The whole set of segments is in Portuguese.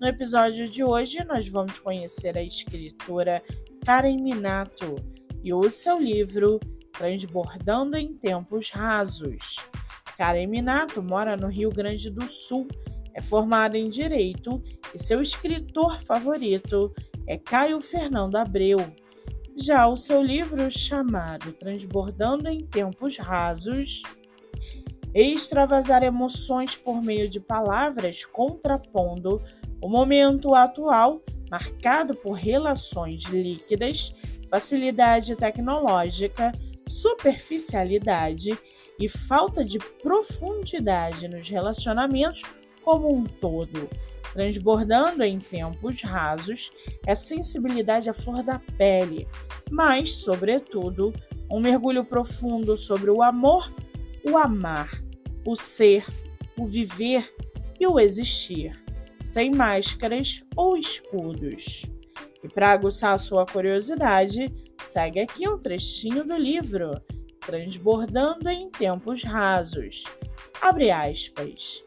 No episódio de hoje, nós vamos conhecer a escritora Karen Minato e o seu livro Transbordando em Tempos Rasos. Karen Minato mora no Rio Grande do Sul, é formada em Direito e seu escritor favorito é Caio Fernando Abreu. Já o seu livro, chamado Transbordando em Tempos Rasos, extravasar emoções por meio de palavras, contrapondo o momento atual, marcado por relações líquidas, facilidade tecnológica, superficialidade e falta de profundidade nos relacionamentos como um todo, transbordando em tempos rasos, é sensibilidade à flor da pele, mas, sobretudo, um mergulho profundo sobre o amor, o amar, o ser, o viver e o existir sem máscaras ou escudos. E para aguçar sua curiosidade, segue aqui um trechinho do livro Transbordando em Tempos Rasos. Abre aspas.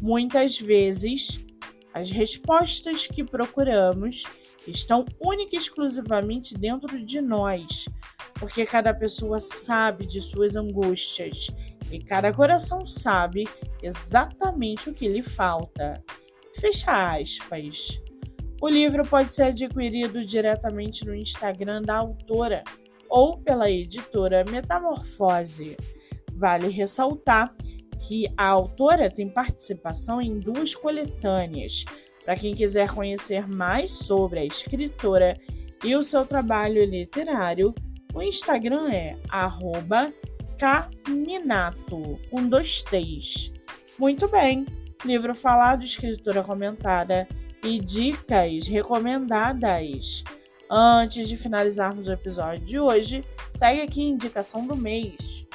Muitas vezes, as respostas que procuramos estão única e exclusivamente dentro de nós, porque cada pessoa sabe de suas angústias e cada coração sabe exatamente o que lhe falta. Fecha aspas. O livro pode ser adquirido diretamente no Instagram da autora ou pela editora Metamorfose. Vale ressaltar que a autora tem participação em duas coletâneas. Para quem quiser conhecer mais sobre a escritora e o seu trabalho literário, o Instagram é @caminato com dois T's. Muito bem livro falado, escritura comentada e dicas recomendadas. Antes de finalizarmos o episódio de hoje, segue aqui a indicação do mês.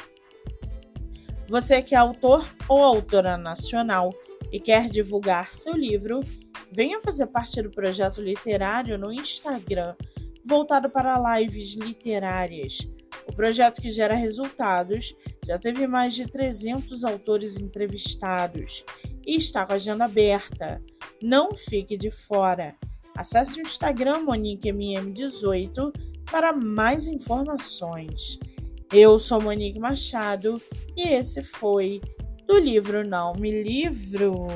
Você que é autor ou autora nacional e quer divulgar seu livro, venha fazer parte do projeto literário no Instagram, voltado para lives literárias. O projeto que gera resultados já teve mais de 300 autores entrevistados e está com a agenda aberta. Não fique de fora. Acesse o Instagram MoniqueMM18 para mais informações. Eu sou Monique Machado e esse foi do livro Não Me Livro.